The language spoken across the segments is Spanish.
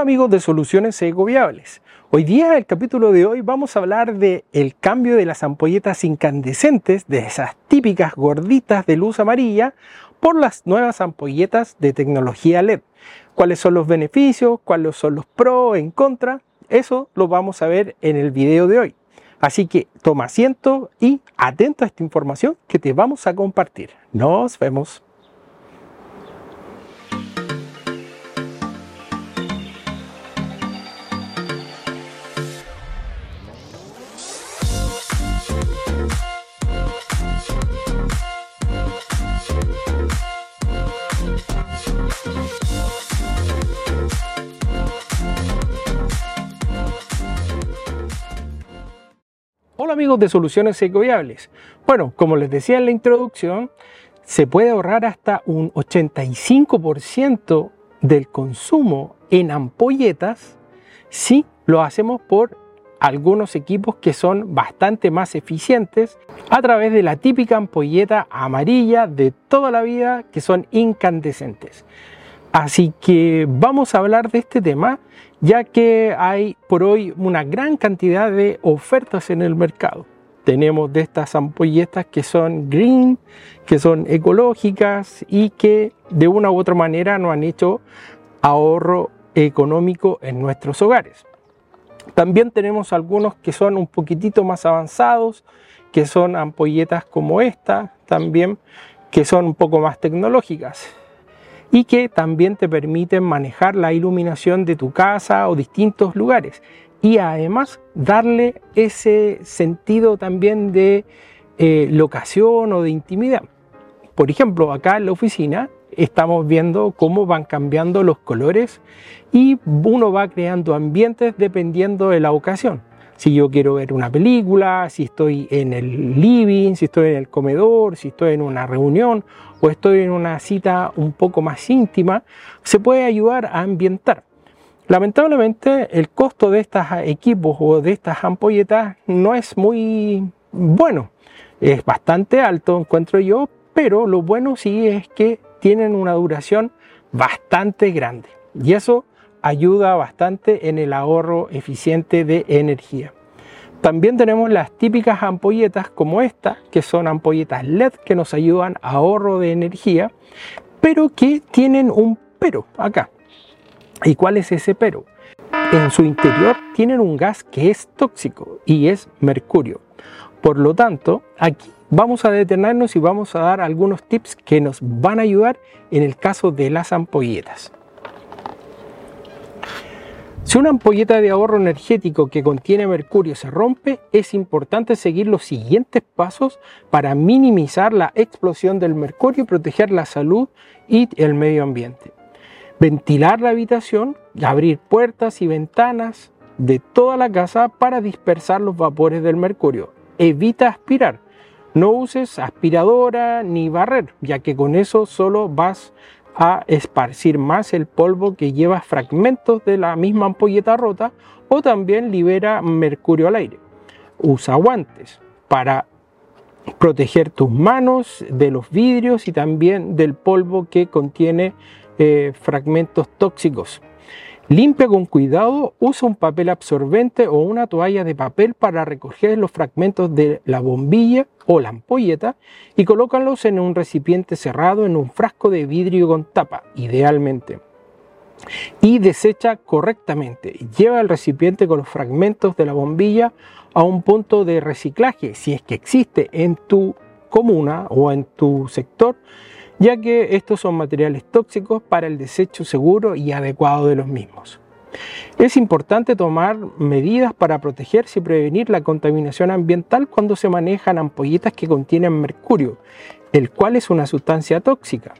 Hola amigos de Soluciones Ecoviables. Hoy día, el capítulo de hoy, vamos a hablar de el cambio de las ampolletas incandescentes, de esas típicas gorditas de luz amarilla, por las nuevas ampolletas de tecnología LED. ¿Cuáles son los beneficios? ¿Cuáles son los pros en contra? Eso lo vamos a ver en el video de hoy. Así que toma asiento y atento a esta información que te vamos a compartir. Nos vemos. Hola amigos de Soluciones Ecoviables. Bueno, como les decía en la introducción, se puede ahorrar hasta un 85% del consumo en ampolletas si lo hacemos por algunos equipos que son bastante más eficientes a través de la típica ampolleta amarilla de toda la vida que son incandescentes. Así que vamos a hablar de este tema ya que hay por hoy una gran cantidad de ofertas en el mercado. Tenemos de estas ampolletas que son green, que son ecológicas y que de una u otra manera nos han hecho ahorro económico en nuestros hogares. También tenemos algunos que son un poquitito más avanzados, que son ampolletas como esta, también que son un poco más tecnológicas y que también te permiten manejar la iluminación de tu casa o distintos lugares y además darle ese sentido también de eh, locación o de intimidad. Por ejemplo, acá en la oficina estamos viendo cómo van cambiando los colores y uno va creando ambientes dependiendo de la ocasión si yo quiero ver una película, si estoy en el living, si estoy en el comedor, si estoy en una reunión o estoy en una cita un poco más íntima, se puede ayudar a ambientar. Lamentablemente el costo de estos equipos o de estas ampolletas no es muy bueno, es bastante alto encuentro yo, pero lo bueno sí es que tienen una duración bastante grande y eso ayuda bastante en el ahorro eficiente de energía. También tenemos las típicas ampolletas como esta, que son ampolletas LED que nos ayudan a ahorro de energía, pero que tienen un pero acá. ¿Y cuál es ese pero? En su interior tienen un gas que es tóxico y es mercurio. Por lo tanto, aquí vamos a detenernos y vamos a dar algunos tips que nos van a ayudar en el caso de las ampolletas. Si una ampolleta de ahorro energético que contiene mercurio se rompe, es importante seguir los siguientes pasos para minimizar la explosión del mercurio y proteger la salud y el medio ambiente. Ventilar la habitación, abrir puertas y ventanas de toda la casa para dispersar los vapores del mercurio. Evita aspirar. No uses aspiradora ni barrer, ya que con eso solo vas a esparcir más el polvo que lleva fragmentos de la misma ampolleta rota o también libera mercurio al aire. Usa guantes para proteger tus manos de los vidrios y también del polvo que contiene eh, fragmentos tóxicos. Limpia con cuidado, usa un papel absorbente o una toalla de papel para recoger los fragmentos de la bombilla o la ampolleta y colócalos en un recipiente cerrado en un frasco de vidrio con tapa, idealmente. Y desecha correctamente. Lleva el recipiente con los fragmentos de la bombilla a un punto de reciclaje, si es que existe en tu comuna o en tu sector ya que estos son materiales tóxicos para el desecho seguro y adecuado de los mismos. Es importante tomar medidas para protegerse y prevenir la contaminación ambiental cuando se manejan ampolletas que contienen mercurio, el cual es una sustancia tóxica.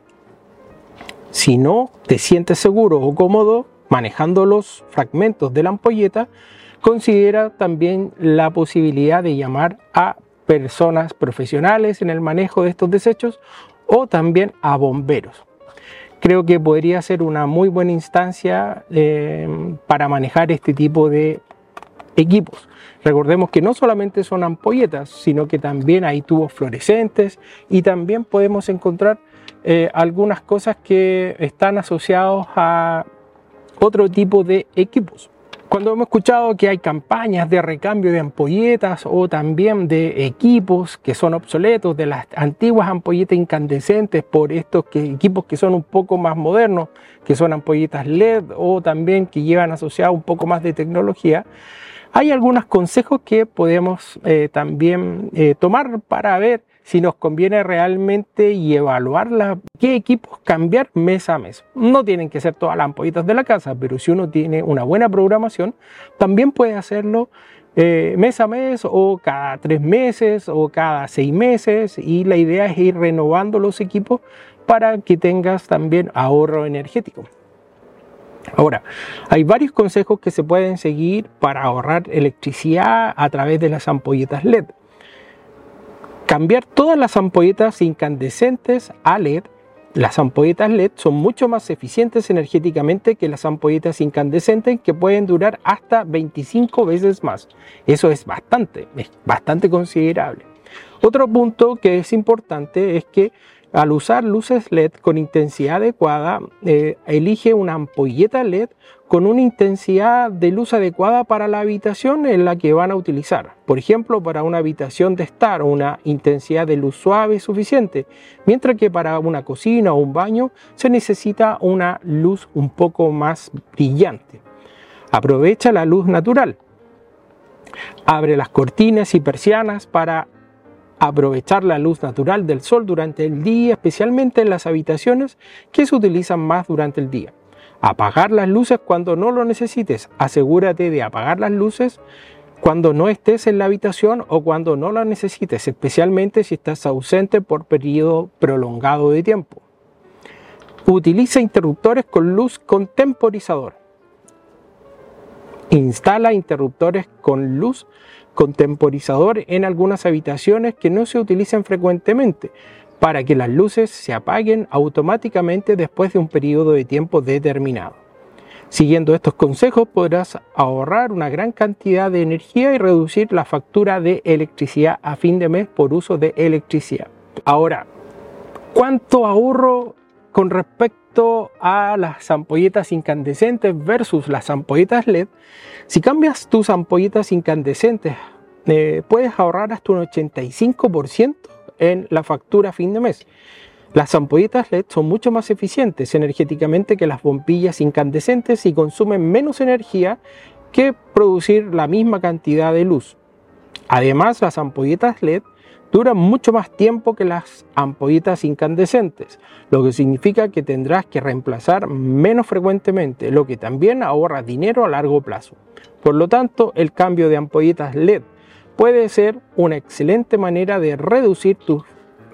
Si no te sientes seguro o cómodo manejando los fragmentos de la ampolleta, considera también la posibilidad de llamar a personas profesionales en el manejo de estos desechos o también a bomberos. Creo que podría ser una muy buena instancia eh, para manejar este tipo de equipos. Recordemos que no solamente son ampolletas, sino que también hay tubos fluorescentes y también podemos encontrar eh, algunas cosas que están asociados a otro tipo de equipos. Cuando hemos escuchado que hay campañas de recambio de ampolletas o también de equipos que son obsoletos, de las antiguas ampolletas incandescentes por estos equipos que son un poco más modernos, que son ampolletas LED o también que llevan asociado un poco más de tecnología, hay algunos consejos que podemos eh, también eh, tomar para ver si nos conviene realmente y evaluar qué equipos cambiar mes a mes. No tienen que ser todas las ampolletas de la casa, pero si uno tiene una buena programación, también puede hacerlo eh, mes a mes o cada tres meses o cada seis meses y la idea es ir renovando los equipos para que tengas también ahorro energético. Ahora, hay varios consejos que se pueden seguir para ahorrar electricidad a través de las ampolletas LED. Cambiar todas las ampolletas incandescentes a LED. Las ampolletas LED son mucho más eficientes energéticamente que las ampolletas incandescentes que pueden durar hasta 25 veces más. Eso es bastante, es bastante considerable. Otro punto que es importante es que al usar luces LED con intensidad adecuada, eh, elige una ampolleta LED con una intensidad de luz adecuada para la habitación en la que van a utilizar. Por ejemplo, para una habitación de estar, una intensidad de luz suave suficiente, mientras que para una cocina o un baño se necesita una luz un poco más brillante. Aprovecha la luz natural. Abre las cortinas y persianas para aprovechar la luz natural del sol durante el día, especialmente en las habitaciones que se utilizan más durante el día. Apagar las luces cuando no lo necesites. Asegúrate de apagar las luces cuando no estés en la habitación o cuando no las necesites, especialmente si estás ausente por periodo prolongado de tiempo. Utiliza interruptores con luz con temporizador. Instala interruptores con luz contemporizador en algunas habitaciones que no se utilizan frecuentemente para que las luces se apaguen automáticamente después de un periodo de tiempo determinado. Siguiendo estos consejos podrás ahorrar una gran cantidad de energía y reducir la factura de electricidad a fin de mes por uso de electricidad. Ahora, ¿cuánto ahorro con respecto a las ampolletas incandescentes versus las ampolletas LED, si cambias tus ampolletas incandescentes, eh, puedes ahorrar hasta un 85% en la factura a fin de mes. Las ampolletas LED son mucho más eficientes energéticamente que las bombillas incandescentes y consumen menos energía que producir la misma cantidad de luz. Además, las ampolletas LED duran mucho más tiempo que las ampolletas incandescentes, lo que significa que tendrás que reemplazar menos frecuentemente, lo que también ahorra dinero a largo plazo. Por lo tanto, el cambio de ampolletas LED puede ser una excelente manera de reducir tu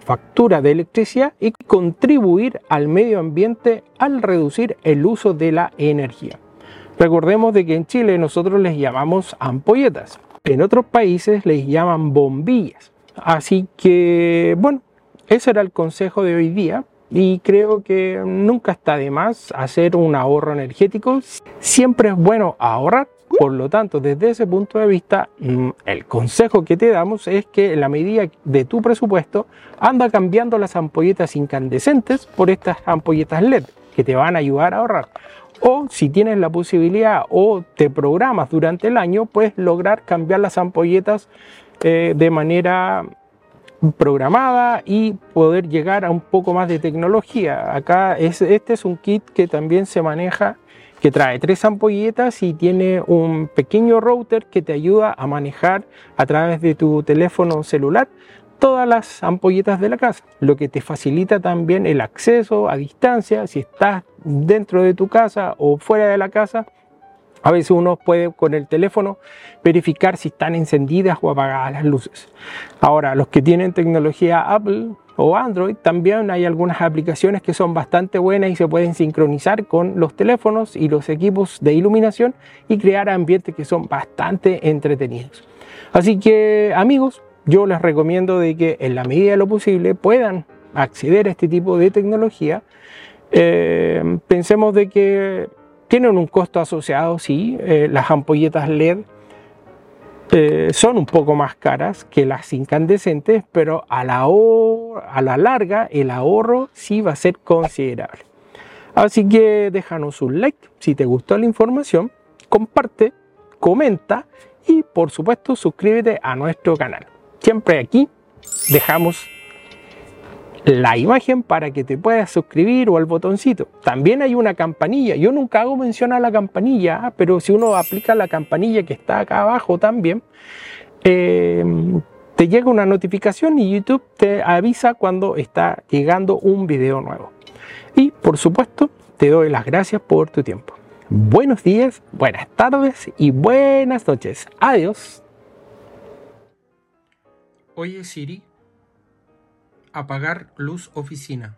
factura de electricidad y contribuir al medio ambiente al reducir el uso de la energía. Recordemos de que en Chile nosotros les llamamos ampolletas, en otros países les llaman bombillas. Así que, bueno, ese era el consejo de hoy día. Y creo que nunca está de más hacer un ahorro energético. Siempre es bueno ahorrar. Por lo tanto, desde ese punto de vista, mm, el consejo que te damos es que en la medida de tu presupuesto, anda cambiando las ampolletas incandescentes por estas ampolletas LED que te van a ayudar a ahorrar. O si tienes la posibilidad o te programas durante el año, puedes lograr cambiar las ampolletas eh, de manera programada y poder llegar a un poco más de tecnología. Acá es, este es un kit que también se maneja, que trae tres ampolletas y tiene un pequeño router que te ayuda a manejar a través de tu teléfono celular todas las ampolletas de la casa, lo que te facilita también el acceso a distancia si estás dentro de tu casa o fuera de la casa a veces uno puede con el teléfono verificar si están encendidas o apagadas las luces. Ahora, los que tienen tecnología Apple o Android, también hay algunas aplicaciones que son bastante buenas y se pueden sincronizar con los teléfonos y los equipos de iluminación y crear ambientes que son bastante entretenidos. Así que amigos, yo les recomiendo de que en la medida de lo posible puedan acceder a este tipo de tecnología. Eh, pensemos de que tienen un costo asociado, sí, eh, las ampolletas LED eh, son un poco más caras que las incandescentes, pero a la, a la larga el ahorro sí va a ser considerable. Así que déjanos un like si te gustó la información, comparte, comenta y por supuesto suscríbete a nuestro canal. Siempre aquí dejamos la imagen para que te puedas suscribir o el botoncito. También hay una campanilla. Yo nunca hago mención a la campanilla, pero si uno aplica la campanilla que está acá abajo también, eh, te llega una notificación y YouTube te avisa cuando está llegando un video nuevo. Y por supuesto, te doy las gracias por tu tiempo. Buenos días, buenas tardes y buenas noches. Adiós. Oye Siri, apagar luz oficina.